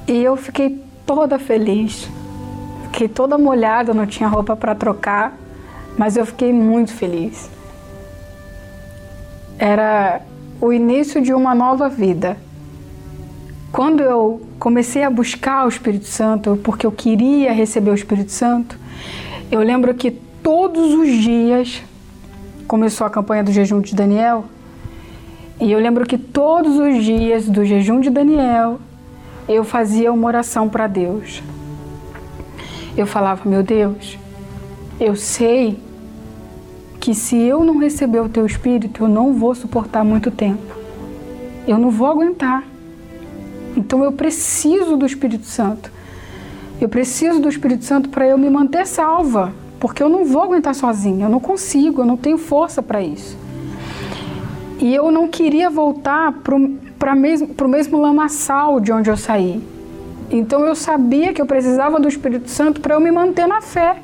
E eu fiquei toda feliz. Fiquei toda molhada, não tinha roupa para trocar, mas eu fiquei muito feliz. Era o início de uma nova vida. Quando eu comecei a buscar o Espírito Santo, porque eu queria receber o Espírito Santo, eu lembro que todos os dias começou a campanha do jejum de Daniel, e eu lembro que todos os dias do jejum de Daniel eu fazia uma oração para Deus. Eu falava, meu Deus, eu sei que se eu não receber o teu espírito, eu não vou suportar muito tempo. Eu não vou aguentar. Então eu preciso do Espírito Santo. Eu preciso do Espírito Santo para eu me manter salva, porque eu não vou aguentar sozinha, eu não consigo, eu não tenho força para isso. E eu não queria voltar para para mesmo, o mesmo lamaçal de onde eu saí. Então eu sabia que eu precisava do Espírito Santo para eu me manter na fé.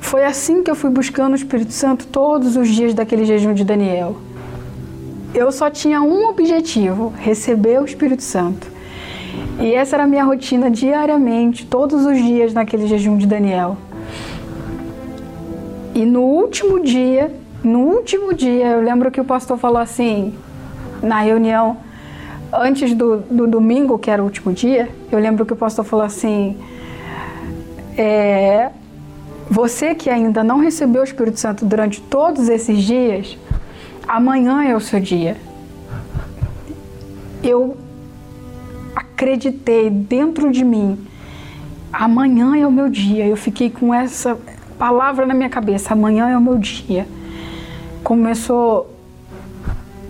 Foi assim que eu fui buscando o Espírito Santo todos os dias daquele jejum de Daniel. Eu só tinha um objetivo: receber o Espírito Santo. E essa era a minha rotina diariamente, todos os dias naquele jejum de Daniel. E no último dia, no último dia, eu lembro que o pastor falou assim, na reunião, antes do, do domingo, que era o último dia, eu lembro que o pastor falou assim: é, você que ainda não recebeu o Espírito Santo durante todos esses dias, amanhã é o seu dia. Eu acreditei dentro de mim, amanhã é o meu dia. Eu fiquei com essa palavra na minha cabeça: amanhã é o meu dia. Começou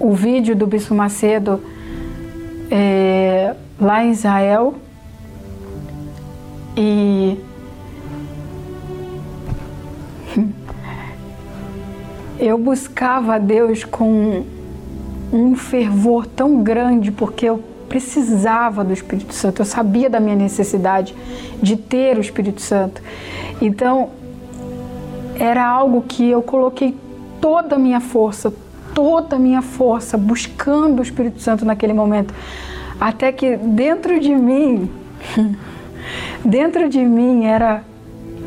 o vídeo do Bispo Macedo é, lá em Israel e eu buscava a Deus com um fervor tão grande porque eu precisava do Espírito Santo, eu sabia da minha necessidade de ter o Espírito Santo. Então, era algo que eu coloquei toda a minha força, toda a minha força buscando o Espírito Santo naquele momento, até que dentro de mim, dentro de mim era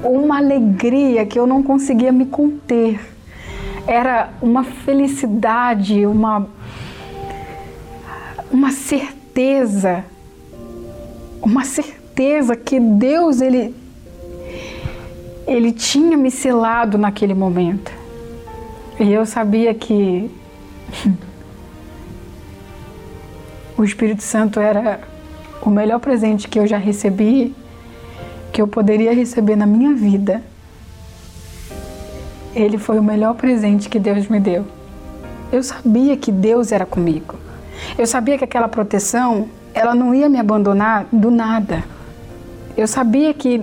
uma alegria que eu não conseguia me conter. Era uma felicidade, uma uma certeza, uma certeza que Deus ele ele tinha me selado naquele momento. E eu sabia que o Espírito Santo era o melhor presente que eu já recebi, que eu poderia receber na minha vida. Ele foi o melhor presente que Deus me deu. Eu sabia que Deus era comigo. Eu sabia que aquela proteção, ela não ia me abandonar do nada. Eu sabia que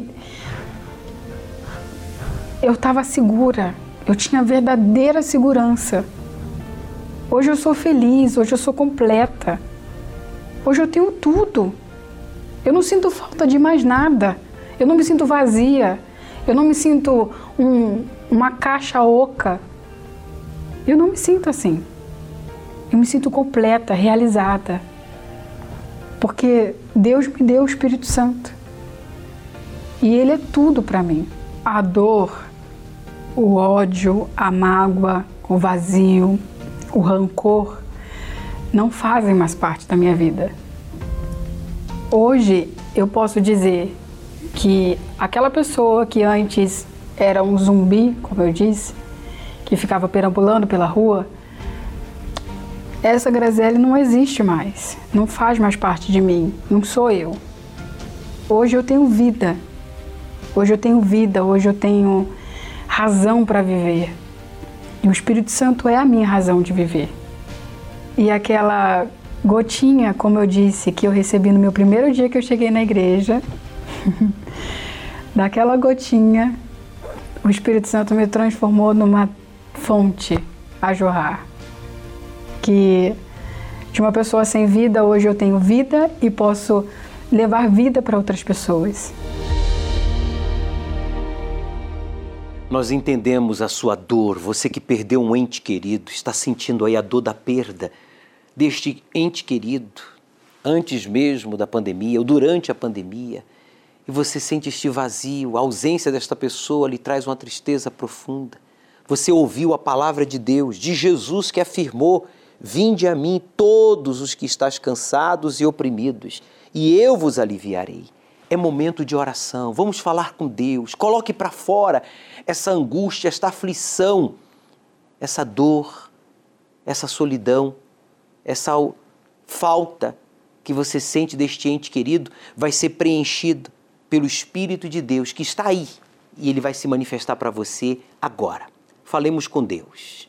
eu estava segura eu tinha verdadeira segurança. Hoje eu sou feliz, hoje eu sou completa. Hoje eu tenho tudo. Eu não sinto falta de mais nada. Eu não me sinto vazia. Eu não me sinto um, uma caixa oca. Eu não me sinto assim. Eu me sinto completa, realizada. Porque Deus me deu o Espírito Santo. E Ele é tudo para mim. A dor, o ódio, a mágoa, o vazio, o rancor não fazem mais parte da minha vida. Hoje eu posso dizer que aquela pessoa que antes era um zumbi, como eu disse, que ficava perambulando pela rua, essa Graziele não existe mais, não faz mais parte de mim, não sou eu. Hoje eu tenho vida, Hoje eu tenho vida, hoje eu tenho razão para viver. E o Espírito Santo é a minha razão de viver. E aquela gotinha, como eu disse, que eu recebi no meu primeiro dia que eu cheguei na igreja, daquela gotinha, o Espírito Santo me transformou numa fonte a jorrar. Que de uma pessoa sem vida, hoje eu tenho vida e posso levar vida para outras pessoas. Nós entendemos a sua dor, você que perdeu um ente querido, está sentindo aí a dor da perda deste ente querido, antes mesmo da pandemia ou durante a pandemia, e você sente este vazio, a ausência desta pessoa lhe traz uma tristeza profunda. Você ouviu a palavra de Deus, de Jesus que afirmou: Vinde a mim todos os que estáis cansados e oprimidos, e eu vos aliviarei. É momento de oração. Vamos falar com Deus. Coloque para fora essa angústia, esta aflição, essa dor, essa solidão essa falta que você sente deste ente querido vai ser preenchido pelo Espírito de Deus que está aí e ele vai se manifestar para você agora. Falemos com Deus.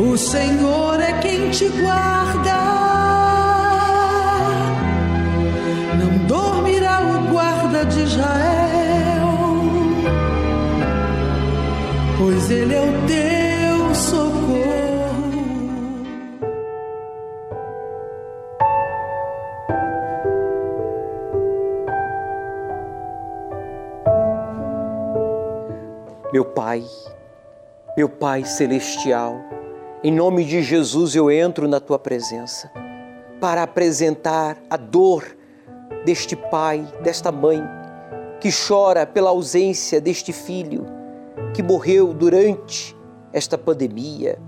O Senhor é quem te guarda. Não dormirá o guarda de Israel, pois ele é o teu socorro. Meu Pai, meu Pai celestial, em nome de Jesus eu entro na tua presença para apresentar a dor deste pai, desta mãe que chora pela ausência deste filho que morreu durante esta pandemia,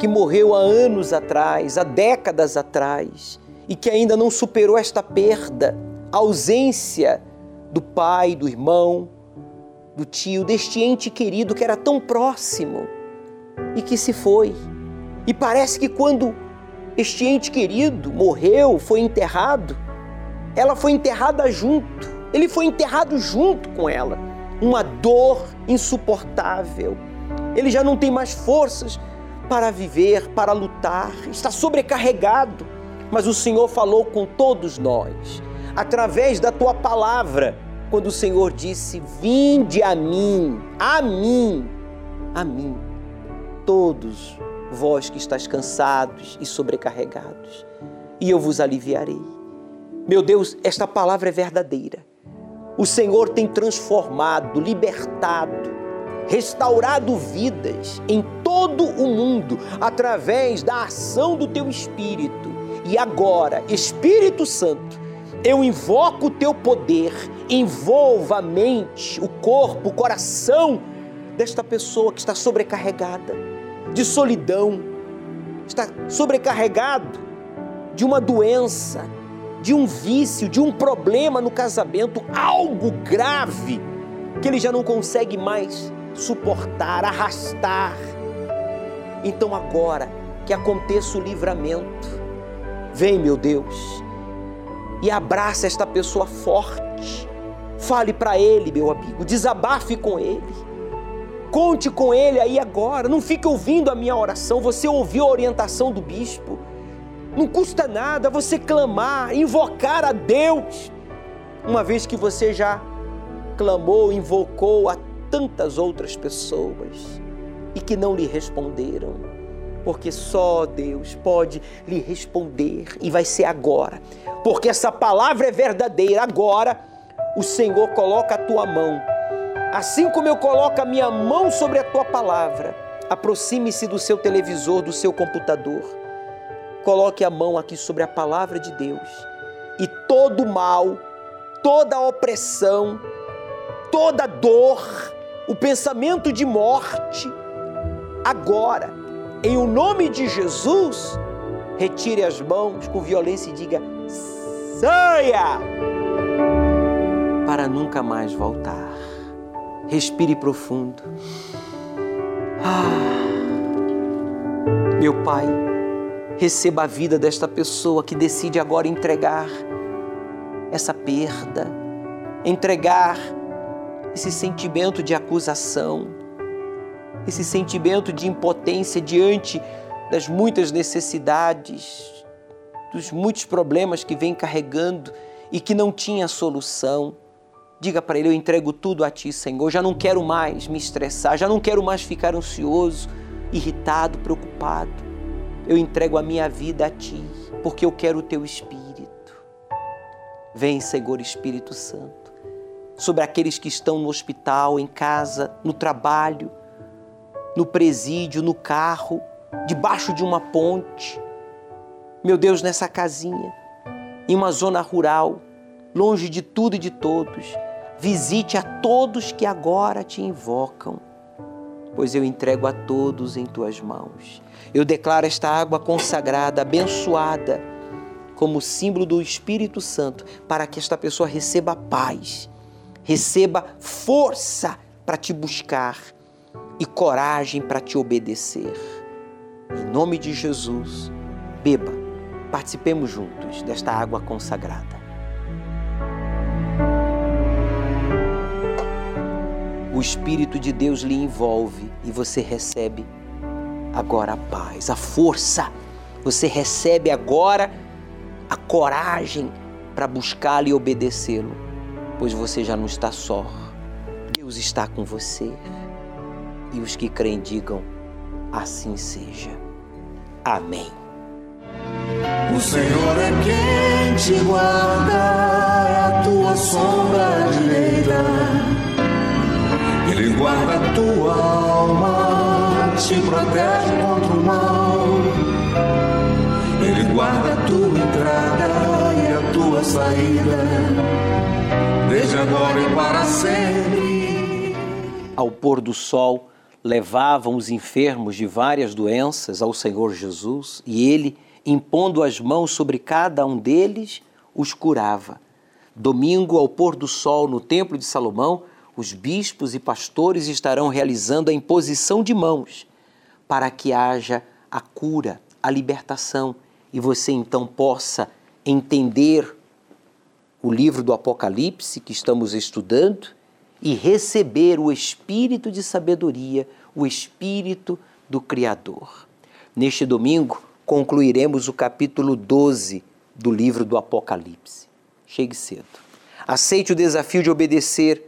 que morreu há anos atrás, há décadas atrás e que ainda não superou esta perda, a ausência do pai, do irmão, do tio, deste ente querido que era tão próximo e que se foi. E parece que quando este ente querido morreu, foi enterrado, ela foi enterrada junto, ele foi enterrado junto com ela. Uma dor insuportável. Ele já não tem mais forças para viver, para lutar, está sobrecarregado. Mas o Senhor falou com todos nós, através da tua palavra quando o Senhor disse: Vinde a mim, a mim, a mim, todos vós que estáis cansados e sobrecarregados, e eu vos aliviarei. Meu Deus, esta palavra é verdadeira. O Senhor tem transformado, libertado, restaurado vidas em todo o mundo através da ação do teu Espírito. E agora, Espírito Santo, eu invoco o teu poder, envolva a mente, o corpo, o coração desta pessoa que está sobrecarregada de solidão, está sobrecarregado de uma doença, de um vício, de um problema no casamento, algo grave que ele já não consegue mais suportar, arrastar. Então agora que aconteça o livramento. Vem, meu Deus, e abraça esta pessoa forte. Fale para ele, meu amigo, desabafe com ele. Conte com ele aí agora. Não fique ouvindo a minha oração. Você ouviu a orientação do bispo. Não custa nada você clamar, invocar a Deus. Uma vez que você já clamou, invocou a tantas outras pessoas e que não lhe responderam porque só Deus pode lhe responder e vai ser agora, porque essa palavra é verdadeira. Agora, o Senhor coloca a tua mão, assim como eu coloco a minha mão sobre a tua palavra. Aproxime-se do seu televisor, do seu computador. Coloque a mão aqui sobre a palavra de Deus e todo mal, toda opressão, toda dor, o pensamento de morte. Agora, em o nome de Jesus, retire as mãos com violência e diga: saia! Para nunca mais voltar. Respire profundo. Ah, meu Pai, receba a vida desta pessoa que decide agora entregar essa perda, entregar esse sentimento de acusação, esse sentimento de impotência diante das muitas necessidades, dos muitos problemas que vem carregando e que não tinha solução. Diga para ele: Eu entrego tudo a ti, Senhor. Já não quero mais me estressar, já não quero mais ficar ansioso, irritado, preocupado. Eu entrego a minha vida a ti, porque eu quero o teu espírito. Vem, Senhor Espírito Santo, sobre aqueles que estão no hospital, em casa, no trabalho, no presídio, no carro, debaixo de uma ponte. Meu Deus, nessa casinha, em uma zona rural, longe de tudo e de todos, visite a todos que agora te invocam, pois eu entrego a todos em tuas mãos. Eu declaro esta água consagrada, abençoada, como símbolo do Espírito Santo, para que esta pessoa receba paz, receba força para te buscar e coragem para te obedecer. Em nome de Jesus, beba, participemos juntos desta água consagrada. O Espírito de Deus lhe envolve e você recebe agora a paz, a força. Você recebe agora a coragem para buscá-lo e obedecê-lo, pois você já não está só. Deus está com você. E os que creem digam: assim seja. Amém. O Senhor é quem te guarda, é a tua sombra direita. Guarda a tua alma, te protege contra o mal. Ele guarda a tua entrada e a tua saída, desde agora e para sempre. Ao pôr do sol, levavam os enfermos de várias doenças ao Senhor Jesus e ele, impondo as mãos sobre cada um deles, os curava. Domingo, ao pôr do sol, no Templo de Salomão, os bispos e pastores estarão realizando a imposição de mãos para que haja a cura, a libertação e você então possa entender o livro do Apocalipse que estamos estudando e receber o espírito de sabedoria, o espírito do Criador. Neste domingo, concluiremos o capítulo 12 do livro do Apocalipse. Chegue cedo. Aceite o desafio de obedecer